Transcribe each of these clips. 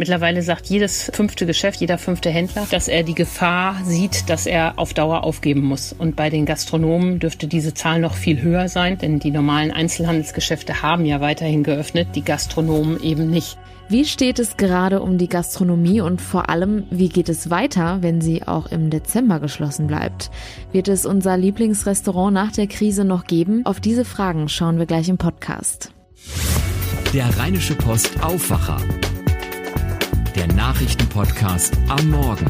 Mittlerweile sagt jedes fünfte Geschäft, jeder fünfte Händler, dass er die Gefahr sieht, dass er auf Dauer aufgeben muss. Und bei den Gastronomen dürfte diese Zahl noch viel höher sein, denn die normalen Einzelhandelsgeschäfte haben ja weiterhin geöffnet, die Gastronomen eben nicht. Wie steht es gerade um die Gastronomie und vor allem, wie geht es weiter, wenn sie auch im Dezember geschlossen bleibt? Wird es unser Lieblingsrestaurant nach der Krise noch geben? Auf diese Fragen schauen wir gleich im Podcast. Der Rheinische Post Aufwacher. Der Nachrichtenpodcast am Morgen.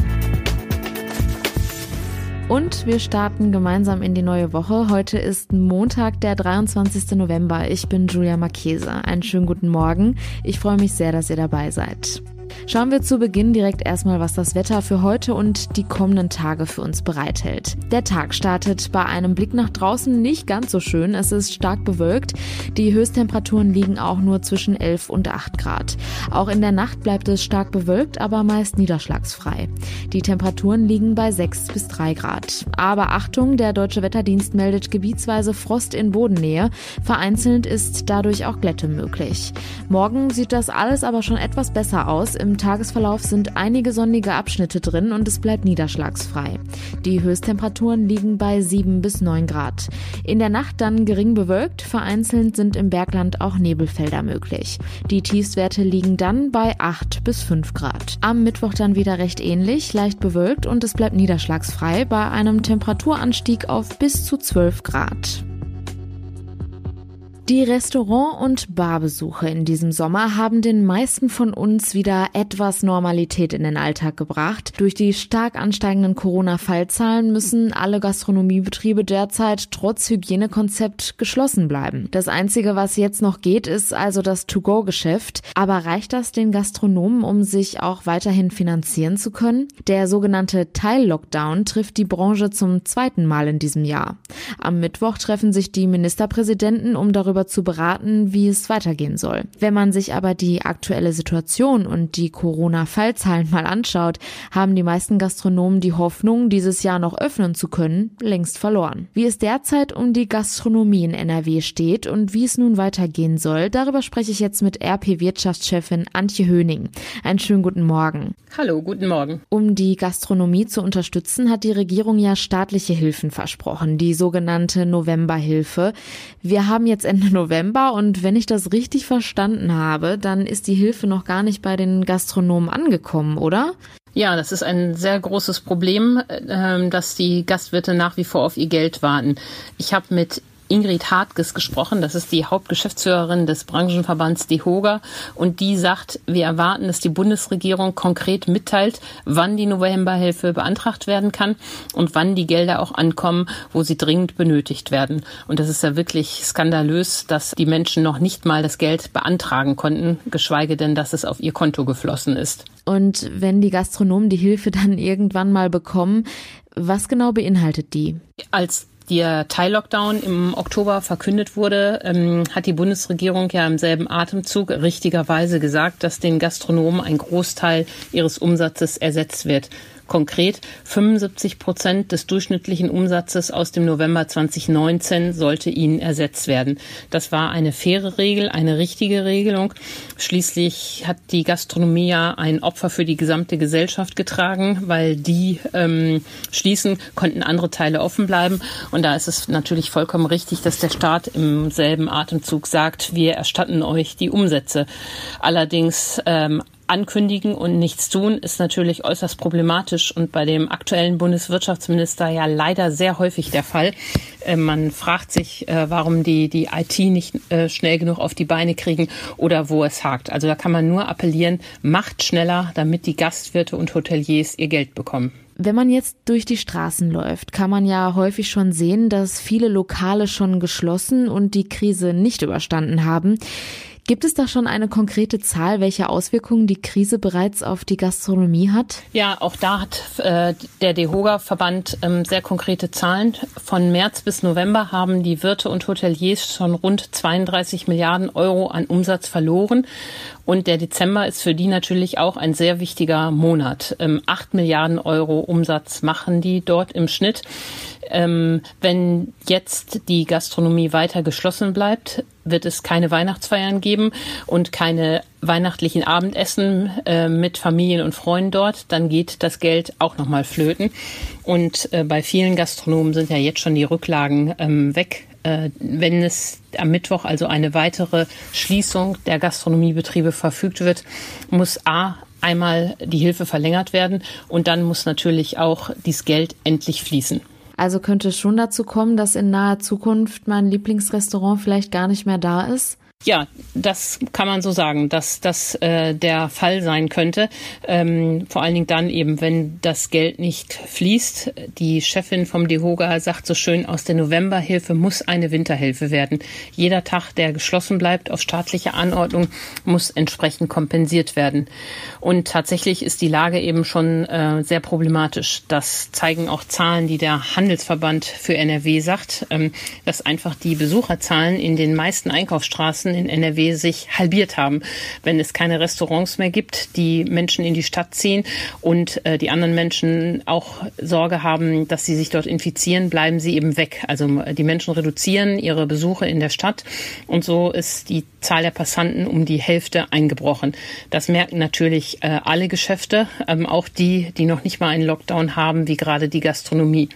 Und wir starten gemeinsam in die neue Woche. Heute ist Montag, der 23. November. Ich bin Julia Marchese. Einen schönen guten Morgen. Ich freue mich sehr, dass ihr dabei seid. Schauen wir zu Beginn direkt erstmal, was das Wetter für heute und die kommenden Tage für uns bereithält. Der Tag startet bei einem Blick nach draußen nicht ganz so schön. Es ist stark bewölkt. Die Höchsttemperaturen liegen auch nur zwischen 11 und 8 Grad. Auch in der Nacht bleibt es stark bewölkt, aber meist niederschlagsfrei. Die Temperaturen liegen bei 6 bis 3 Grad. Aber Achtung, der Deutsche Wetterdienst meldet gebietsweise Frost in Bodennähe. Vereinzelt ist dadurch auch Glätte möglich. Morgen sieht das alles aber schon etwas besser aus. Im Tagesverlauf sind einige sonnige Abschnitte drin und es bleibt niederschlagsfrei. Die Höchsttemperaturen liegen bei 7 bis 9 Grad. In der Nacht dann gering bewölkt, vereinzelt sind im Bergland auch Nebelfelder möglich. Die Tiefstwerte liegen dann bei 8 bis 5 Grad. Am Mittwoch dann wieder recht ähnlich, leicht bewölkt und es bleibt niederschlagsfrei bei einem Temperaturanstieg auf bis zu 12 Grad. Die Restaurant- und Barbesuche in diesem Sommer haben den meisten von uns wieder etwas Normalität in den Alltag gebracht. Durch die stark ansteigenden Corona-Fallzahlen müssen alle Gastronomiebetriebe derzeit trotz Hygienekonzept geschlossen bleiben. Das Einzige, was jetzt noch geht, ist also das To-Go-Geschäft. Aber reicht das den Gastronomen, um sich auch weiterhin finanzieren zu können? Der sogenannte Teil-Lockdown trifft die Branche zum zweiten Mal in diesem Jahr. Am Mittwoch treffen sich die Ministerpräsidenten, um darüber darüber zu beraten, wie es weitergehen soll. Wenn man sich aber die aktuelle Situation und die Corona-Fallzahlen mal anschaut, haben die meisten Gastronomen die Hoffnung, dieses Jahr noch öffnen zu können, längst verloren. Wie es derzeit um die Gastronomie in NRW steht und wie es nun weitergehen soll, darüber spreche ich jetzt mit RP-Wirtschaftschefin Antje Höning. Einen schönen guten Morgen. Hallo, guten Morgen. Um die Gastronomie zu unterstützen, hat die Regierung ja staatliche Hilfen versprochen, die sogenannte Novemberhilfe. Wir haben jetzt Ende November und wenn ich das richtig verstanden habe, dann ist die Hilfe noch gar nicht bei den Gastronomen angekommen, oder? Ja, das ist ein sehr großes Problem, ähm, dass die Gastwirte nach wie vor auf ihr Geld warten. Ich habe mit Ingrid Hartges gesprochen. Das ist die Hauptgeschäftsführerin des Branchenverbands DEHOGA. Und die sagt, wir erwarten, dass die Bundesregierung konkret mitteilt, wann die Novemberhilfe beantragt werden kann und wann die Gelder auch ankommen, wo sie dringend benötigt werden. Und das ist ja wirklich skandalös, dass die Menschen noch nicht mal das Geld beantragen konnten, geschweige denn, dass es auf ihr Konto geflossen ist. Und wenn die Gastronomen die Hilfe dann irgendwann mal bekommen, was genau beinhaltet die? Als der Teil-Lockdown im Oktober verkündet wurde, ähm, hat die Bundesregierung ja im selben Atemzug richtigerweise gesagt, dass den Gastronomen ein Großteil ihres Umsatzes ersetzt wird. Konkret 75 Prozent des durchschnittlichen Umsatzes aus dem November 2019 sollte ihnen ersetzt werden. Das war eine faire Regel, eine richtige Regelung. Schließlich hat die Gastronomie ja ein Opfer für die gesamte Gesellschaft getragen, weil die ähm, schließen, konnten andere Teile offen bleiben. Und da ist es natürlich vollkommen richtig, dass der Staat im selben Atemzug sagt, wir erstatten euch die Umsätze. Allerdings ähm, ankündigen und nichts tun ist natürlich äußerst problematisch und bei dem aktuellen Bundeswirtschaftsminister ja leider sehr häufig der Fall. Äh, man fragt sich, äh, warum die, die IT nicht äh, schnell genug auf die Beine kriegen oder wo es hakt. Also da kann man nur appellieren, macht schneller, damit die Gastwirte und Hoteliers ihr Geld bekommen. Wenn man jetzt durch die Straßen läuft, kann man ja häufig schon sehen, dass viele Lokale schon geschlossen und die Krise nicht überstanden haben. Gibt es da schon eine konkrete Zahl, welche Auswirkungen die Krise bereits auf die Gastronomie hat? Ja, auch da hat äh, der DEHOGA-Verband ähm, sehr konkrete Zahlen. Von März bis November haben die Wirte und Hoteliers schon rund 32 Milliarden Euro an Umsatz verloren. Und der Dezember ist für die natürlich auch ein sehr wichtiger Monat. Ähm, acht Milliarden Euro Umsatz machen die dort im Schnitt. Ähm, wenn jetzt die Gastronomie weiter geschlossen bleibt, wird es keine Weihnachtsfeiern geben und keine weihnachtlichen Abendessen äh, mit Familien und Freunden dort, dann geht das Geld auch nochmal flöten. Und äh, bei vielen Gastronomen sind ja jetzt schon die Rücklagen ähm, weg. Äh, wenn es am Mittwoch also eine weitere Schließung der Gastronomiebetriebe verfügt wird, muss A einmal die Hilfe verlängert werden und dann muss natürlich auch dieses Geld endlich fließen. Also könnte es schon dazu kommen, dass in naher Zukunft mein Lieblingsrestaurant vielleicht gar nicht mehr da ist? Ja, das kann man so sagen, dass das äh, der Fall sein könnte. Ähm, vor allen Dingen dann eben, wenn das Geld nicht fließt. Die Chefin vom DEHOGA sagt so schön, aus der Novemberhilfe muss eine Winterhilfe werden. Jeder Tag, der geschlossen bleibt auf staatliche Anordnung, muss entsprechend kompensiert werden. Und tatsächlich ist die Lage eben schon äh, sehr problematisch. Das zeigen auch Zahlen, die der Handelsverband für NRW sagt, ähm, dass einfach die Besucherzahlen in den meisten Einkaufsstraßen Straßen in NRW sich halbiert haben. Wenn es keine Restaurants mehr gibt, die Menschen in die Stadt ziehen und äh, die anderen Menschen auch Sorge haben, dass sie sich dort infizieren, bleiben sie eben weg. Also die Menschen reduzieren ihre Besuche in der Stadt und so ist die Zahl der Passanten um die Hälfte eingebrochen. Das merken natürlich äh, alle Geschäfte, ähm, auch die, die noch nicht mal einen Lockdown haben, wie gerade die Gastronomie.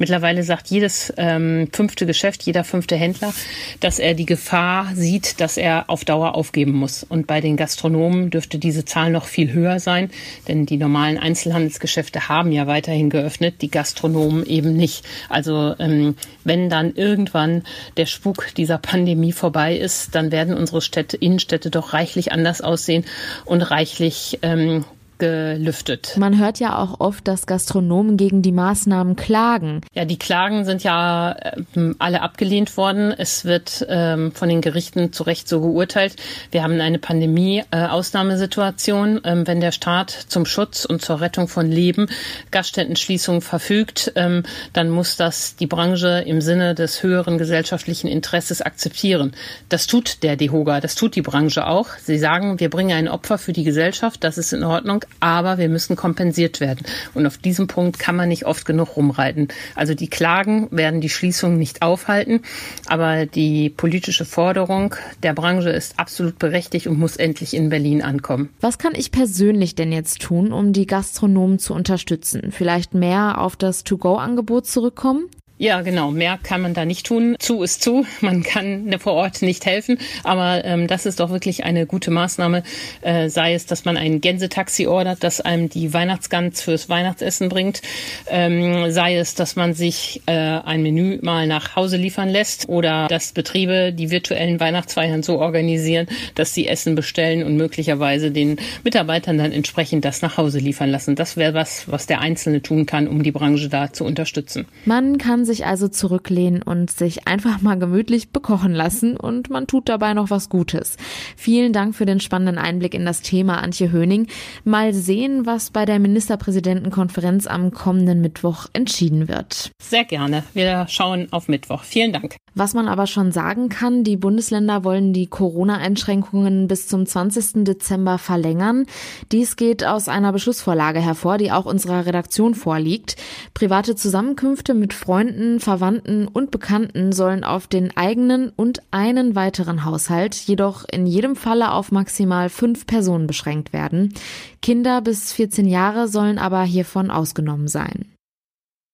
Mittlerweile sagt jedes ähm, fünfte Geschäft, jeder fünfte Händler, dass er die Gefahr sieht, dass er auf Dauer aufgeben muss. Und bei den Gastronomen dürfte diese Zahl noch viel höher sein, denn die normalen Einzelhandelsgeschäfte haben ja weiterhin geöffnet, die Gastronomen eben nicht. Also ähm, wenn dann irgendwann der Spuk dieser Pandemie vorbei ist, dann werden unsere Städte, Innenstädte doch reichlich anders aussehen und reichlich ähm, gelüftet. Man hört ja auch oft, dass Gastronomen gegen die Maßnahmen klagen. Ja, die Klagen sind ja ähm, alle abgelehnt worden. Es wird ähm, von den Gerichten zu Recht so geurteilt. Wir haben eine Pandemie-Ausnahmesituation. Ähm, wenn der Staat zum Schutz und zur Rettung von Leben Gaststättenschließungen verfügt, ähm, dann muss das die Branche im Sinne des höheren gesellschaftlichen Interesses akzeptieren. Das tut der DEHOGA, das tut die Branche auch. Sie sagen, wir bringen ein Opfer für die Gesellschaft, das ist in Ordnung, aber wir müssen kompensiert werden. Und auf diesem Punkt kann man nicht oft genug rumreiten. Also die Klagen werden die Schließung nicht aufhalten, aber die politische Forderung der Branche ist absolut berechtigt und muss endlich in Berlin ankommen. Was kann ich persönlich denn jetzt tun, um die Gastronomen zu unterstützen? Vielleicht mehr auf das To-Go-Angebot zurückkommen? Ja, genau. Mehr kann man da nicht tun. Zu ist zu. Man kann ne, vor Ort nicht helfen. Aber ähm, das ist doch wirklich eine gute Maßnahme. Äh, sei es, dass man ein Gänsetaxi ordert, das einem die Weihnachtsgans fürs Weihnachtsessen bringt. Ähm, sei es, dass man sich äh, ein Menü mal nach Hause liefern lässt oder dass Betriebe die virtuellen Weihnachtsfeiern so organisieren, dass sie Essen bestellen und möglicherweise den Mitarbeitern dann entsprechend das nach Hause liefern lassen. Das wäre was, was der Einzelne tun kann, um die Branche da zu unterstützen. Man kann sich also zurücklehnen und sich einfach mal gemütlich bekochen lassen und man tut dabei noch was Gutes. Vielen Dank für den spannenden Einblick in das Thema, Antje Höning. Mal sehen, was bei der Ministerpräsidentenkonferenz am kommenden Mittwoch entschieden wird. Sehr gerne. Wir schauen auf Mittwoch. Vielen Dank. Was man aber schon sagen kann, die Bundesländer wollen die Corona-Einschränkungen bis zum 20. Dezember verlängern. Dies geht aus einer Beschlussvorlage hervor, die auch unserer Redaktion vorliegt. Private Zusammenkünfte mit Freunden, Verwandten und Bekannten sollen auf den eigenen und einen weiteren Haushalt, jedoch in jedem Falle auf maximal fünf Personen beschränkt werden. Kinder bis 14 Jahre sollen aber hiervon ausgenommen sein.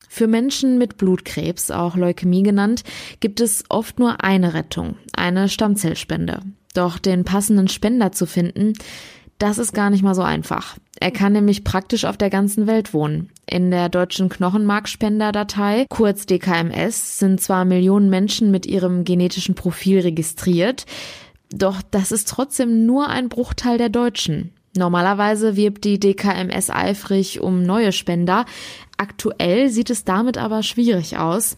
Für Menschen mit Blutkrebs, auch Leukämie genannt, gibt es oft nur eine Rettung, eine Stammzellspende. Doch den passenden Spender zu finden, das ist gar nicht mal so einfach. Er kann nämlich praktisch auf der ganzen Welt wohnen. In der deutschen Knochenmarkspenderdatei, kurz DKMS, sind zwar Millionen Menschen mit ihrem genetischen Profil registriert, doch das ist trotzdem nur ein Bruchteil der Deutschen. Normalerweise wirbt die DKMS eifrig um neue Spender. Aktuell sieht es damit aber schwierig aus.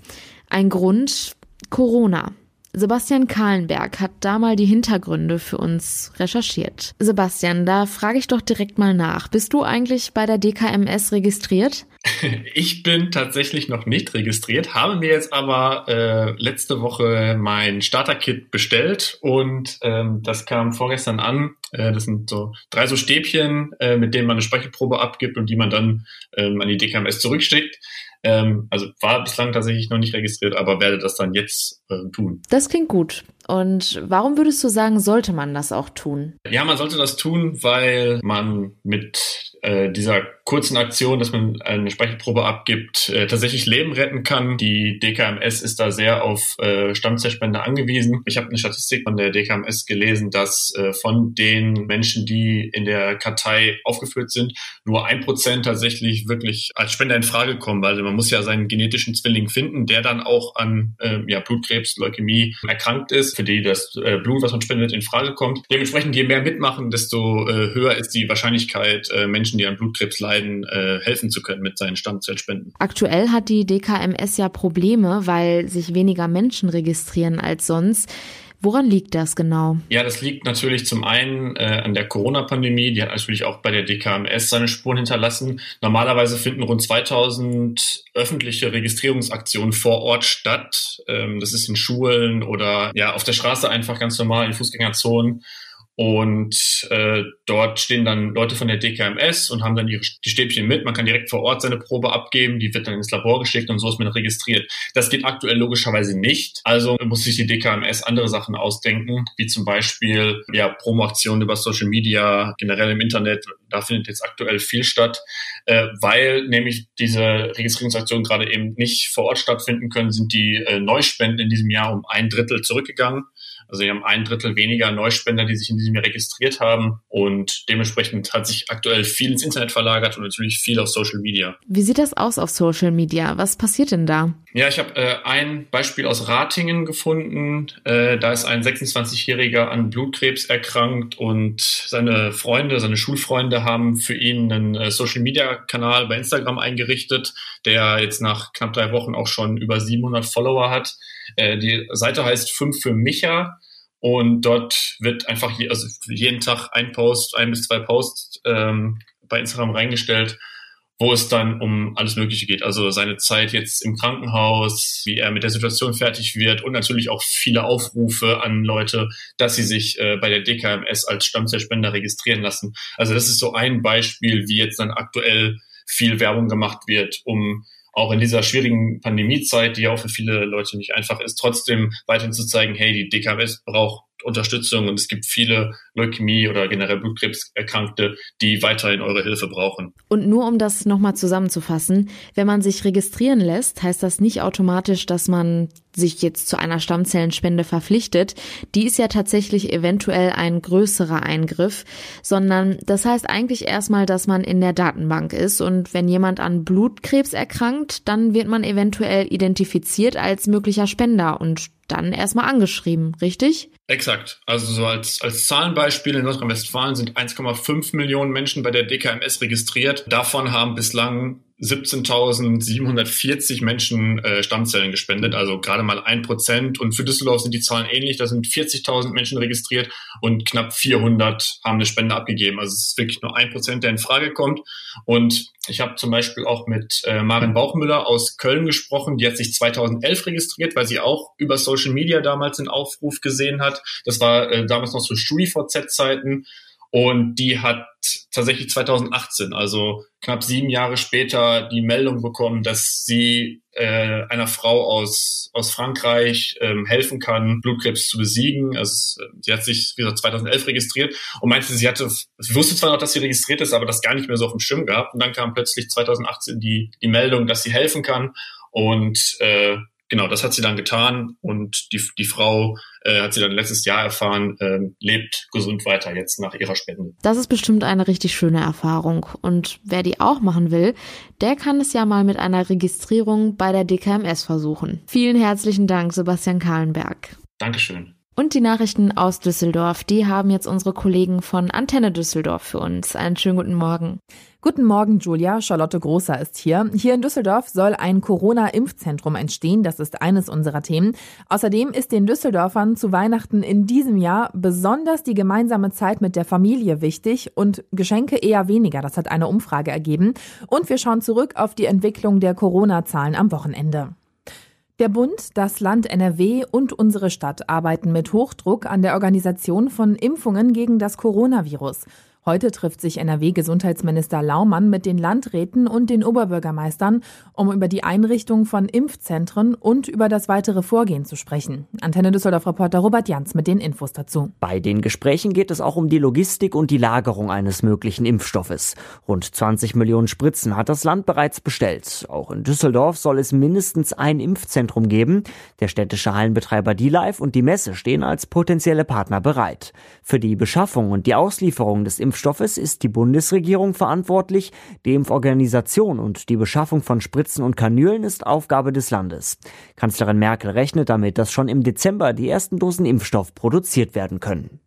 Ein Grund Corona. Sebastian Kahlenberg hat da mal die Hintergründe für uns recherchiert. Sebastian, da frage ich doch direkt mal nach. Bist du eigentlich bei der DKMS registriert? Ich bin tatsächlich noch nicht registriert, habe mir jetzt aber äh, letzte Woche mein Starter-Kit bestellt und ähm, das kam vorgestern an. Äh, das sind so drei so Stäbchen, äh, mit denen man eine Speichelprobe abgibt und die man dann ähm, an die DKMS zurückschickt. Ähm, also war bislang tatsächlich noch nicht registriert, aber werde das dann jetzt äh, tun. Das klingt gut. Und warum würdest du sagen, sollte man das auch tun? Ja, man sollte das tun, weil man mit äh, dieser kurzen Aktion, dass man eine Speichelprobe abgibt, äh, tatsächlich Leben retten kann. Die DKMS ist da sehr auf äh, Stammzellspender angewiesen. Ich habe eine Statistik von der DKMS gelesen, dass äh, von den Menschen, die in der Kartei aufgeführt sind, nur ein Prozent tatsächlich wirklich als Spender in Frage kommen, weil man muss ja seinen genetischen Zwilling finden, der dann auch an äh, ja, Blutkrebs, Leukämie erkrankt ist für die das äh, Blut, was man spendet, in Frage kommt. Dementsprechend, je mehr mitmachen, desto äh, höher ist die Wahrscheinlichkeit, äh, Menschen, die an Blutkrebs leiden, äh, helfen zu können mit seinen Stammzellspenden. Aktuell hat die DKMS ja Probleme, weil sich weniger Menschen registrieren als sonst. Woran liegt das genau? Ja, das liegt natürlich zum einen äh, an der Corona-Pandemie. Die hat natürlich auch bei der DKMS seine Spuren hinterlassen. Normalerweise finden rund 2000 öffentliche Registrierungsaktionen vor Ort statt. Ähm, das ist in Schulen oder ja auf der Straße einfach ganz normal in Fußgängerzonen. Und äh, dort stehen dann Leute von der DKMS und haben dann ihre, die Stäbchen mit. Man kann direkt vor Ort seine Probe abgeben, die wird dann ins Labor geschickt und so ist man registriert. Das geht aktuell logischerweise nicht. Also muss sich die DKMS andere Sachen ausdenken, wie zum Beispiel ja, Promoaktionen über Social Media, generell im Internet. Da findet jetzt aktuell viel statt, äh, weil nämlich diese Registrierungsaktionen gerade eben nicht vor Ort stattfinden können, sind die äh, Neuspenden in diesem Jahr um ein Drittel zurückgegangen. Also wir haben ein Drittel weniger Neuspender, die sich in diesem Jahr registriert haben und dementsprechend hat sich aktuell viel ins Internet verlagert und natürlich viel auf Social Media. Wie sieht das aus auf Social Media? Was passiert denn da? Ja, ich habe äh, ein Beispiel aus Ratingen gefunden. Äh, da ist ein 26-Jähriger an Blutkrebs erkrankt und seine Freunde, seine Schulfreunde haben für ihn einen äh, Social-Media-Kanal bei Instagram eingerichtet, der jetzt nach knapp drei Wochen auch schon über 700 Follower hat. Äh, die Seite heißt 5 für Micha und dort wird einfach je, also jeden Tag ein Post, ein bis zwei Posts ähm, bei Instagram reingestellt, wo es dann um alles Mögliche geht. Also seine Zeit jetzt im Krankenhaus, wie er mit der Situation fertig wird und natürlich auch viele Aufrufe an Leute, dass sie sich äh, bei der DKMS als Stammzellspender registrieren lassen. Also das ist so ein Beispiel, wie jetzt dann aktuell viel Werbung gemacht wird, um auch in dieser schwierigen Pandemiezeit, die ja auch für viele Leute nicht einfach ist, trotzdem weiterhin zu zeigen, hey, die DKMS braucht Unterstützung und es gibt viele Leukämie oder generell Blutkrebserkrankte, die weiterhin eure Hilfe brauchen. Und nur um das nochmal zusammenzufassen, wenn man sich registrieren lässt, heißt das nicht automatisch, dass man sich jetzt zu einer Stammzellenspende verpflichtet. Die ist ja tatsächlich eventuell ein größerer Eingriff, sondern das heißt eigentlich erstmal, dass man in der Datenbank ist und wenn jemand an Blutkrebs erkrankt, dann wird man eventuell identifiziert als möglicher Spender und dann erstmal angeschrieben, richtig? Exakt. Also so als, als Zahlenbeispiel in Nordrhein-Westfalen sind 1,5 Millionen Menschen bei der DKMS registriert. Davon haben bislang 17.740 Menschen äh, Stammzellen gespendet, also gerade mal ein Prozent. Und für Düsseldorf sind die Zahlen ähnlich. Da sind 40.000 Menschen registriert und knapp 400 haben eine Spende abgegeben. Also es ist wirklich nur ein Prozent, der in Frage kommt. Und ich habe zum Beispiel auch mit äh, Marin Bauchmüller aus Köln gesprochen. Die hat sich 2011 registriert, weil sie auch über Social Media damals den Aufruf gesehen hat. Das war äh, damals noch so StudiVZ-Zeiten. Und die hat tatsächlich 2018, also knapp sieben Jahre später, die Meldung bekommen, dass sie äh, einer Frau aus, aus Frankreich ähm, helfen kann, Blutkrebs zu besiegen. Also sie hat sich, wie gesagt, 2011 registriert und meinte, sie hatte, sie wusste zwar noch, dass sie registriert ist, aber das gar nicht mehr so auf dem Schirm gehabt. Und dann kam plötzlich 2018 die, die Meldung, dass sie helfen kann. Und äh, genau, das hat sie dann getan und die, die Frau äh, hat sie dann letztes Jahr erfahren, äh, lebt gesund weiter jetzt nach ihrer Spende. Das ist bestimmt eine richtig schöne Erfahrung und wer die auch machen will, der kann es ja mal mit einer Registrierung bei der DKMS versuchen. Vielen herzlichen Dank, Sebastian Kahlenberg. Dankeschön. Und die Nachrichten aus Düsseldorf, die haben jetzt unsere Kollegen von Antenne Düsseldorf für uns. Einen schönen guten Morgen. Guten Morgen, Julia. Charlotte Großer ist hier. Hier in Düsseldorf soll ein Corona-Impfzentrum entstehen. Das ist eines unserer Themen. Außerdem ist den Düsseldorfern zu Weihnachten in diesem Jahr besonders die gemeinsame Zeit mit der Familie wichtig und Geschenke eher weniger. Das hat eine Umfrage ergeben. Und wir schauen zurück auf die Entwicklung der Corona-Zahlen am Wochenende. Der Bund, das Land NRW und unsere Stadt arbeiten mit Hochdruck an der Organisation von Impfungen gegen das Coronavirus. Heute trifft sich NRW-Gesundheitsminister Laumann mit den Landräten und den Oberbürgermeistern, um über die Einrichtung von Impfzentren und über das weitere Vorgehen zu sprechen. Antenne Düsseldorf-Reporter Robert Jans mit den Infos dazu. Bei den Gesprächen geht es auch um die Logistik und die Lagerung eines möglichen Impfstoffes. Rund 20 Millionen Spritzen hat das Land bereits bestellt. Auch in Düsseldorf soll es mindestens ein Impfzentrum geben. Der städtische Hallenbetreiber D-Live und die Messe stehen als potenzielle Partner bereit. Für die Beschaffung und die Auslieferung des Impfstoffes Impfstoffes ist die Bundesregierung verantwortlich. Die Impforganisation und die Beschaffung von Spritzen und Kanülen ist Aufgabe des Landes. Kanzlerin Merkel rechnet damit, dass schon im Dezember die ersten Dosen Impfstoff produziert werden können.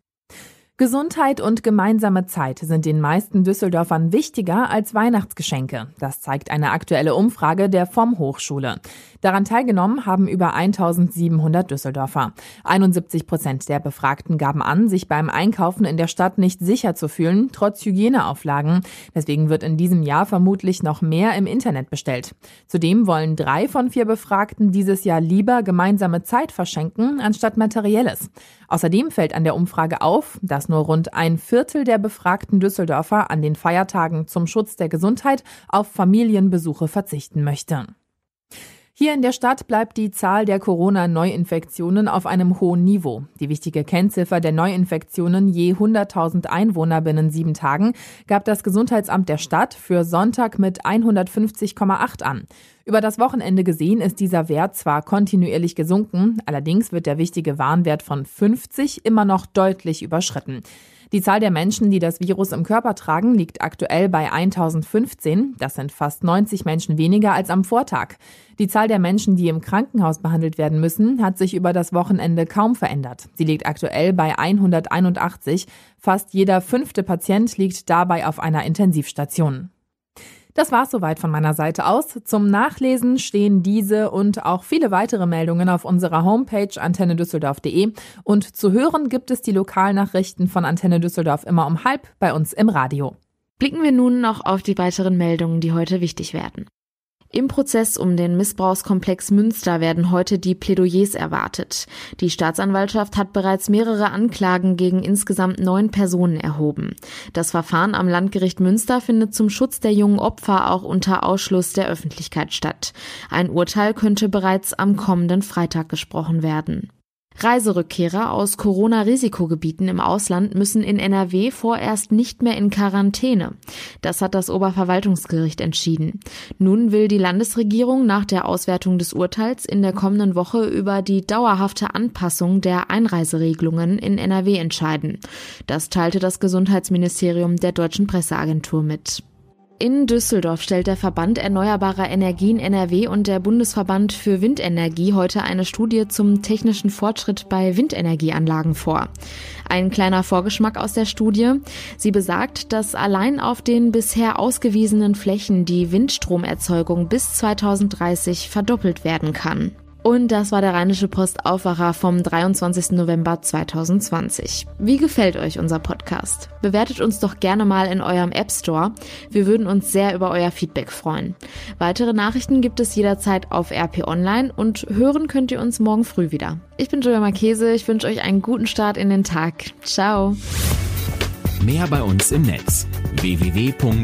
Gesundheit und gemeinsame Zeit sind den meisten Düsseldorfern wichtiger als Weihnachtsgeschenke. Das zeigt eine aktuelle Umfrage der FOM Hochschule. Daran teilgenommen haben über 1700 Düsseldorfer. 71 Prozent der Befragten gaben an, sich beim Einkaufen in der Stadt nicht sicher zu fühlen, trotz Hygieneauflagen. Deswegen wird in diesem Jahr vermutlich noch mehr im Internet bestellt. Zudem wollen drei von vier Befragten dieses Jahr lieber gemeinsame Zeit verschenken, anstatt materielles. Außerdem fällt an der Umfrage auf, dass nur rund ein Viertel der befragten Düsseldorfer an den Feiertagen zum Schutz der Gesundheit auf Familienbesuche verzichten möchte. Hier in der Stadt bleibt die Zahl der Corona-Neuinfektionen auf einem hohen Niveau. Die wichtige Kennziffer der Neuinfektionen je 100.000 Einwohner binnen sieben Tagen gab das Gesundheitsamt der Stadt für Sonntag mit 150,8 an. Über das Wochenende gesehen ist dieser Wert zwar kontinuierlich gesunken, allerdings wird der wichtige Warnwert von 50 immer noch deutlich überschritten. Die Zahl der Menschen, die das Virus im Körper tragen, liegt aktuell bei 1015. Das sind fast 90 Menschen weniger als am Vortag. Die Zahl der Menschen, die im Krankenhaus behandelt werden müssen, hat sich über das Wochenende kaum verändert. Sie liegt aktuell bei 181. Fast jeder fünfte Patient liegt dabei auf einer Intensivstation. Das war's soweit von meiner Seite aus. Zum Nachlesen stehen diese und auch viele weitere Meldungen auf unserer Homepage antennedüsseldorf.de und zu hören gibt es die Lokalnachrichten von Antenne Düsseldorf immer um halb bei uns im Radio. Blicken wir nun noch auf die weiteren Meldungen, die heute wichtig werden. Im Prozess um den Missbrauchskomplex Münster werden heute die Plädoyers erwartet. Die Staatsanwaltschaft hat bereits mehrere Anklagen gegen insgesamt neun Personen erhoben. Das Verfahren am Landgericht Münster findet zum Schutz der jungen Opfer auch unter Ausschluss der Öffentlichkeit statt. Ein Urteil könnte bereits am kommenden Freitag gesprochen werden. Reiserückkehrer aus Corona-Risikogebieten im Ausland müssen in NRW vorerst nicht mehr in Quarantäne. Das hat das Oberverwaltungsgericht entschieden. Nun will die Landesregierung nach der Auswertung des Urteils in der kommenden Woche über die dauerhafte Anpassung der Einreiseregelungen in NRW entscheiden. Das teilte das Gesundheitsministerium der deutschen Presseagentur mit. In Düsseldorf stellt der Verband Erneuerbarer Energien NRW und der Bundesverband für Windenergie heute eine Studie zum technischen Fortschritt bei Windenergieanlagen vor. Ein kleiner Vorgeschmack aus der Studie. Sie besagt, dass allein auf den bisher ausgewiesenen Flächen die Windstromerzeugung bis 2030 verdoppelt werden kann. Und das war der Rheinische Post Aufwacher vom 23. November 2020. Wie gefällt euch unser Podcast? Bewertet uns doch gerne mal in eurem App Store. Wir würden uns sehr über euer Feedback freuen. Weitere Nachrichten gibt es jederzeit auf RP Online und hören könnt ihr uns morgen früh wieder. Ich bin Julia Marchese. Ich wünsche euch einen guten Start in den Tag. Ciao. Mehr bei uns im Netz www.rp-online.de